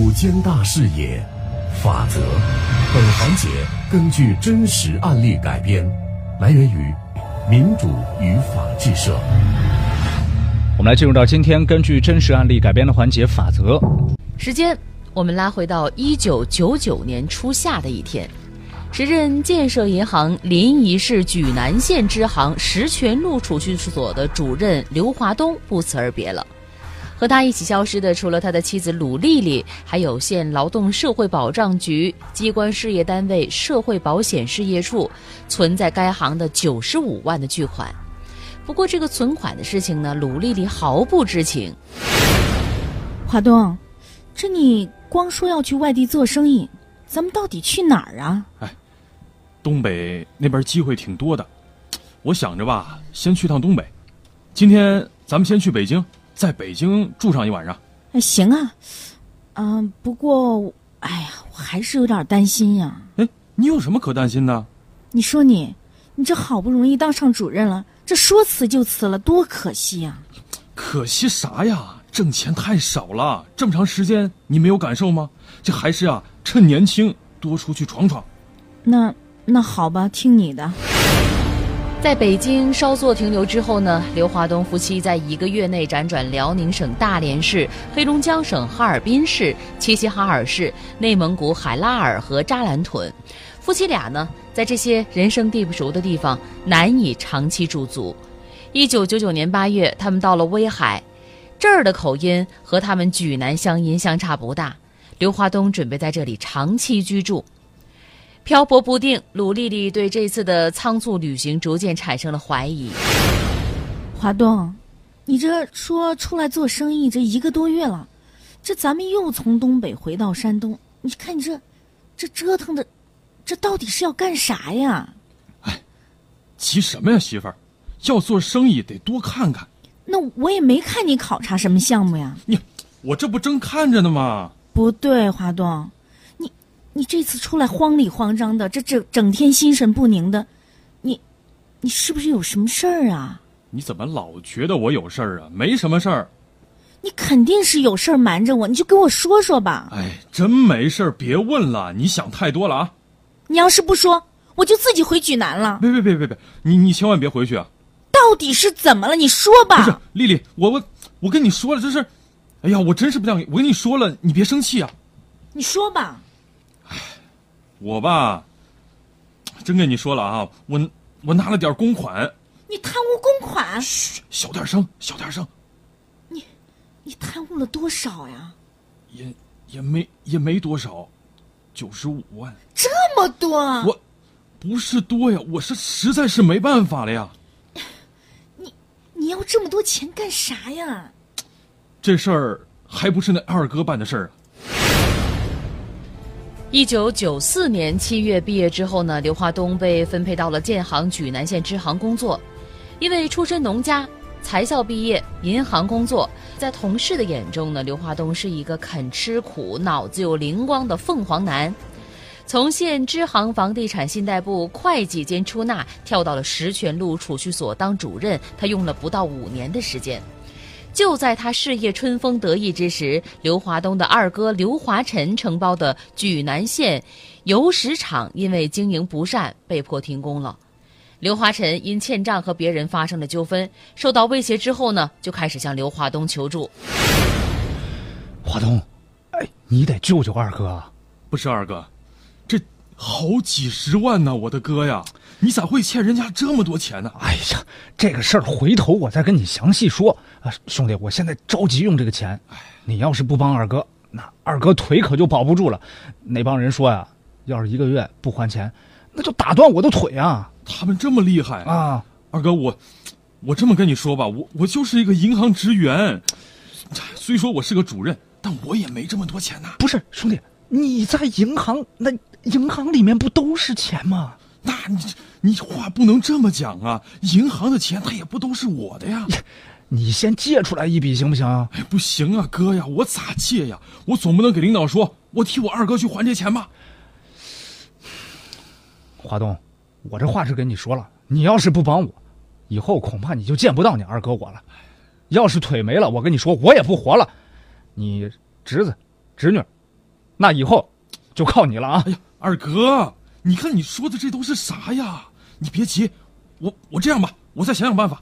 五间大视野，法则。本环节根据真实案例改编，来源于民主与法制社。我们来进入到今天根据真实案例改编的环节法则。时间，我们拉回到一九九九年初夏的一天，时任建设银行临沂市莒南县支行石泉路储蓄所的主任刘华东不辞而别了。和他一起消失的，除了他的妻子鲁丽丽，还有县劳动社会保障局机关事业单位社会保险事业处存在该行的九十五万的巨款。不过，这个存款的事情呢，鲁丽丽毫不知情。华东，这你光说要去外地做生意，咱们到底去哪儿啊？哎，东北那边机会挺多的，我想着吧，先去趟东北。今天咱们先去北京。在北京住上一晚上，哎，行啊，嗯，不过，哎呀，我还是有点担心呀。哎，你有什么可担心的？你说你，你这好不容易当上主任了，这说辞就辞了，多可惜呀！可惜啥呀？挣钱太少了，这么长时间你没有感受吗？这还是啊，趁年轻多出去闯闯。那那好吧，听你的。在北京稍作停留之后呢，刘华东夫妻在一个月内辗转辽宁省大连市、黑龙江省哈尔滨市、齐齐哈尔市、内蒙古海拉尔和扎兰屯。夫妻俩呢，在这些人生地不熟的地方难以长期驻足。一九九九年八月，他们到了威海，这儿的口音和他们莒南乡音相差不大。刘华东准备在这里长期居住。漂泊不定，鲁丽丽对这次的仓促旅行逐渐产生了怀疑。华东，你这说出来做生意这一个多月了，这咱们又从东北回到山东，你看你这，这折腾的，这到底是要干啥呀？哎，急什么呀，媳妇儿？要做生意得多看看。那我也没看你考察什么项目呀。你，我这不正看着呢吗？不对，华东。你这次出来慌里慌张的，这整整天心神不宁的，你，你是不是有什么事儿啊？你怎么老觉得我有事儿啊？没什么事儿。你肯定是有事儿瞒着我，你就跟我说说吧。哎，真没事儿，别问了，你想太多了啊。你要是不说，我就自己回莒南了。别别别别别，你你千万别回去啊！到底是怎么了？你说吧。不是，丽丽，我我我跟你说了，这是，哎呀，我真是不想，我跟你说了，你别生气啊。你说吧。我吧，真跟你说了啊，我我拿了点公款。你贪污公款？嘘，小点声，小点声。你，你贪污了多少呀？也也没也没多少，九十五万。这么多？我，不是多呀，我是实在是没办法了呀。你你要这么多钱干啥呀？这事儿还不是那二哥办的事儿啊。一九九四年七月毕业之后呢，刘华东被分配到了建行莒南县支行工作。因为出身农家，才校毕业，银行工作，在同事的眼中呢，刘华东是一个肯吃苦、脑子有灵光的凤凰男。从县支行房地产信贷部会计兼出纳，跳到了石泉路储蓄所当主任，他用了不到五年的时间。就在他事业春风得意之时，刘华东的二哥刘华晨承包的莒南县油石厂因为经营不善被迫停工了。刘华晨因欠账和别人发生了纠纷，受到威胁之后呢，就开始向刘华东求助。华东，哎，你得救救二哥。不是二哥，这好几十万呢，我的哥呀！你咋会欠人家这么多钱呢？哎呀，这个事儿回头我再跟你详细说啊，兄弟，我现在着急用这个钱。你要是不帮二哥，那二哥腿可就保不住了。那帮人说呀，要是一个月不还钱，那就打断我的腿啊！他们这么厉害啊！二哥，我我这么跟你说吧，我我就是一个银行职员，虽说我是个主任，但我也没这么多钱呐。不是，兄弟，你在银行，那银行里面不都是钱吗？那你你话不能这么讲啊！银行的钱它也不都是我的呀。你先借出来一笔行不行？哎，不行啊，哥呀，我咋借呀？我总不能给领导说，我替我二哥去还这钱吧？华东，我这话是跟你说了，你要是不帮我，以后恐怕你就见不到你二哥我了。要是腿没了，我跟你说，我也不活了。你侄子、侄女那以后就靠你了啊！哎呀，二哥，你看你说的这都是啥呀？你别急，我我这样吧，我再想想办法。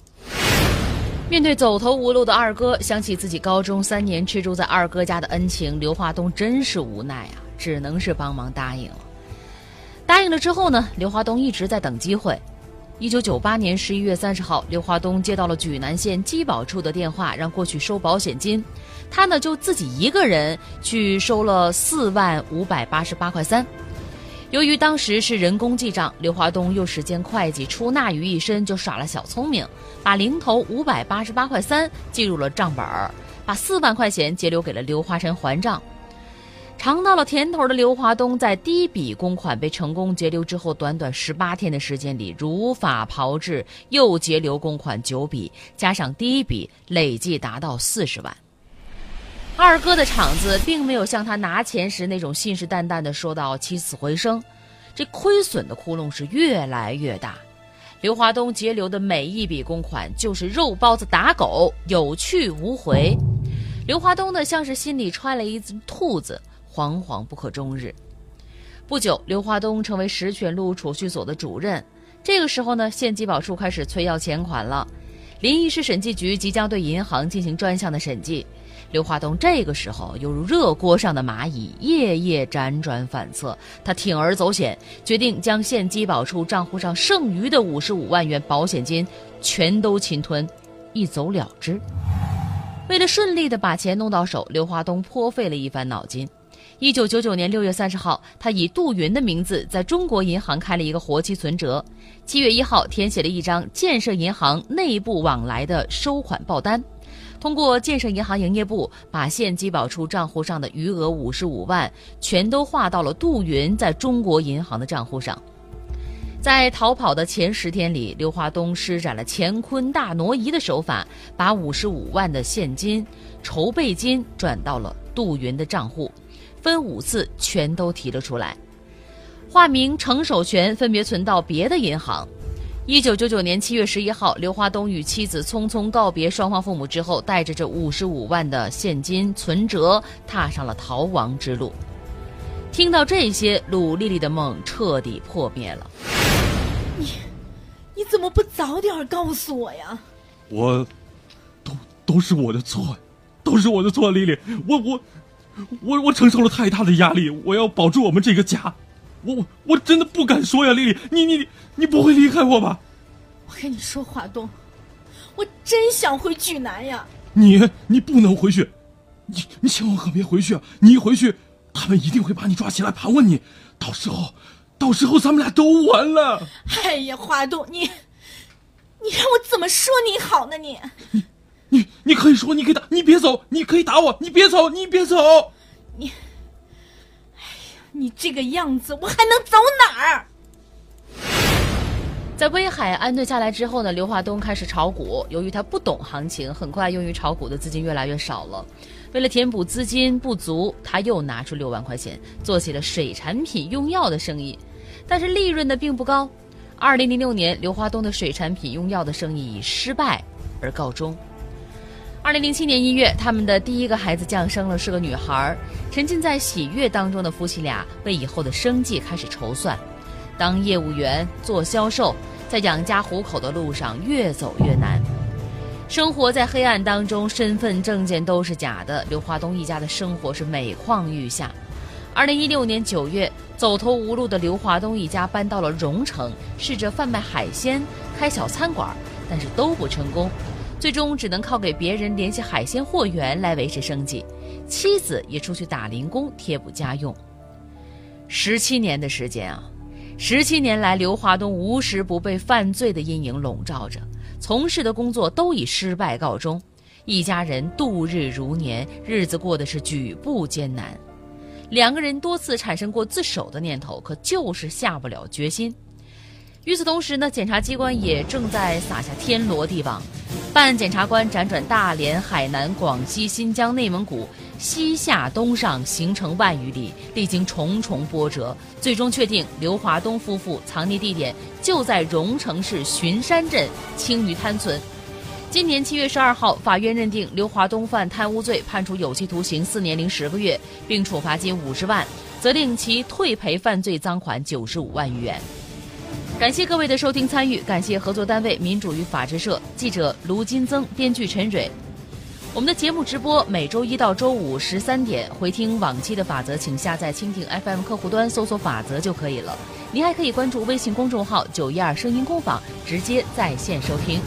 面对走投无路的二哥，想起自己高中三年吃住在二哥家的恩情，刘华东真是无奈啊，只能是帮忙答应了。答应了之后呢，刘华东一直在等机会。一九九八年十一月三十号，刘华东接到了莒南县机保处的电话，让过去收保险金。他呢就自己一个人去收了四万五百八十八块三。由于当时是人工记账，刘华东又时兼会计出纳于一身，就耍了小聪明，把零头五百八十八块三记入了账本儿，把四万块钱截留给了刘华晨还账。尝到了甜头的刘华东，在第一笔公款被成功截留之后，短短十八天的时间里，如法炮制，又截留公款九笔，加上第一笔，累计达到四十万。二哥的场子并没有像他拿钱时那种信誓旦旦的说到起死回生，这亏损的窟窿是越来越大。刘华东截留的每一笔公款就是肉包子打狗，有去无回。刘华东呢，像是心里揣了一只兔子，惶惶不可终日。不久，刘华东成为石泉路储蓄所的主任。这个时候呢，县机保处开始催要钱款了，临沂市审计局即将对银行进行专项的审计。刘华东这个时候犹如热锅上的蚂蚁，夜夜辗转反侧。他铤而走险，决定将县机保处账户上剩余的五十五万元保险金全都侵吞，一走了之。为了顺利的把钱弄到手，刘华东颇费了一番脑筋。一九九九年六月三十号，他以杜云的名字在中国银行开了一个活期存折。七月一号，填写了一张建设银行内部往来的收款报单。通过建设银行营业部把县机保处账户上的余额五十五万全都划到了杜云在中国银行的账户上。在逃跑的前十天里，刘华东施展了乾坤大挪移的手法，把五十五万的现金筹备金转到了杜云的账户，分五次全都提了出来，化名程守全分别存到别的银行。一九九九年七月十一号，刘华东与妻子匆匆告别双方父母之后，带着这五十五万的现金存折，踏上了逃亡之路。听到这些，鲁丽丽的梦彻底破灭了。你，你怎么不早点告诉我呀？我，都都是我的错，都是我的错，丽丽，我我，我我承受了太大的压力，我要保住我们这个家。我我我真的不敢说呀，丽丽，你你你不会离开我吧？我跟你说，华东，我真想回莒南呀。你你不能回去，你你千万可别回去啊！你一回去，他们一定会把你抓起来盘问你，到时候，到时候咱们俩都完了。哎呀，华东，你你让我怎么说你好呢？你你你你可以说，你可以打，你别走，你可以打我，你别走，你别走，你。你这个样子，我还能走哪儿？在威海安顿下来之后呢，刘华东开始炒股。由于他不懂行情，很快用于炒股的资金越来越少了。为了填补资金不足，他又拿出六万块钱做起了水产品用药的生意，但是利润呢并不高。二零零六年，刘华东的水产品用药的生意以失败而告终。二零零七年一月，他们的第一个孩子降生了，是个女孩。沉浸在喜悦当中的夫妻俩为以后的生计开始筹算。当业务员做销售，在养家糊口的路上越走越难。生活在黑暗当中，身份证件都是假的。刘华东一家的生活是每况愈下。二零一六年九月，走投无路的刘华东一家搬到了荣城，试着贩卖海鲜、开小餐馆，但是都不成功。最终只能靠给别人联系海鲜货源来维持生计，妻子也出去打零工贴补家用。十七年的时间啊，十七年来，刘华东无时不被犯罪的阴影笼罩着，从事的工作都以失败告终，一家人度日如年，日子过得是举步艰难。两个人多次产生过自首的念头，可就是下不了决心。与此同时呢，检察机关也正在撒下天罗地网。办案检察官辗转大连、海南、广西、新疆、内蒙古，西下东上，行程万余里，历经重重波折，最终确定刘华东夫妇藏匿地点就在荣城市巡山镇青鱼滩村。今年七月十二号，法院认定刘华东犯贪污罪，判处有期徒刑四年零十个月，并处罚金五十万，责令其退赔犯罪赃款九十五万余元。感谢各位的收听参与，感谢合作单位民主与法制社记者卢金增，编剧陈蕊。我们的节目直播每周一到周五十三点，回听往期的法则，请下载蜻蜓 FM 客户端搜索“法则”就可以了。您还可以关注微信公众号“九一二声音工坊”，直接在线收听。